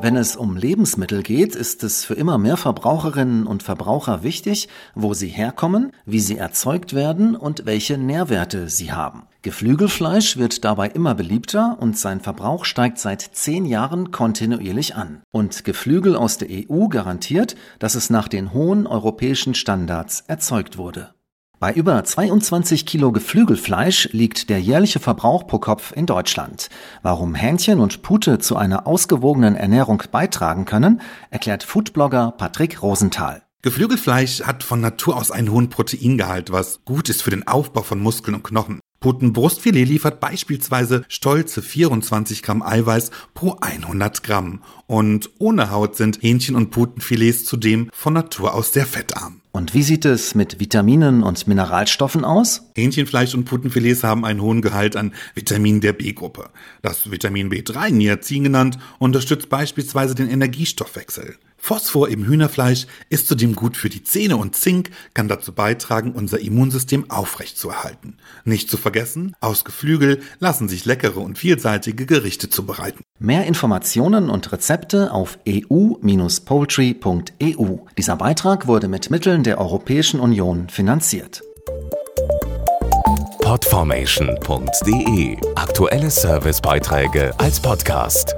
Wenn es um Lebensmittel geht, ist es für immer mehr Verbraucherinnen und Verbraucher wichtig, wo sie herkommen, wie sie erzeugt werden und welche Nährwerte sie haben. Geflügelfleisch wird dabei immer beliebter und sein Verbrauch steigt seit zehn Jahren kontinuierlich an. Und Geflügel aus der EU garantiert, dass es nach den hohen europäischen Standards erzeugt wurde. Bei über 22 Kilo Geflügelfleisch liegt der jährliche Verbrauch pro Kopf in Deutschland. Warum Hähnchen und Pute zu einer ausgewogenen Ernährung beitragen können, erklärt Foodblogger Patrick Rosenthal. Geflügelfleisch hat von Natur aus einen hohen Proteingehalt, was gut ist für den Aufbau von Muskeln und Knochen. Putenbrustfilet liefert beispielsweise stolze 24 Gramm Eiweiß pro 100 Gramm. Und ohne Haut sind Hähnchen- und Putenfilets zudem von Natur aus sehr fettarm. Und wie sieht es mit Vitaminen und Mineralstoffen aus? Hähnchenfleisch und Putenfilets haben einen hohen Gehalt an Vitaminen der B-Gruppe. Das Vitamin B3, Niacin genannt, unterstützt beispielsweise den Energiestoffwechsel. Phosphor im Hühnerfleisch ist zudem gut für die Zähne und Zink kann dazu beitragen, unser Immunsystem aufrechtzuerhalten. Nicht zu vergessen, aus Geflügel lassen sich leckere und vielseitige Gerichte zubereiten. Mehr Informationen und Rezepte auf eu-poultry.eu. Dieser Beitrag wurde mit Mitteln der Europäischen Union finanziert. Podformation.de Aktuelle Servicebeiträge als Podcast.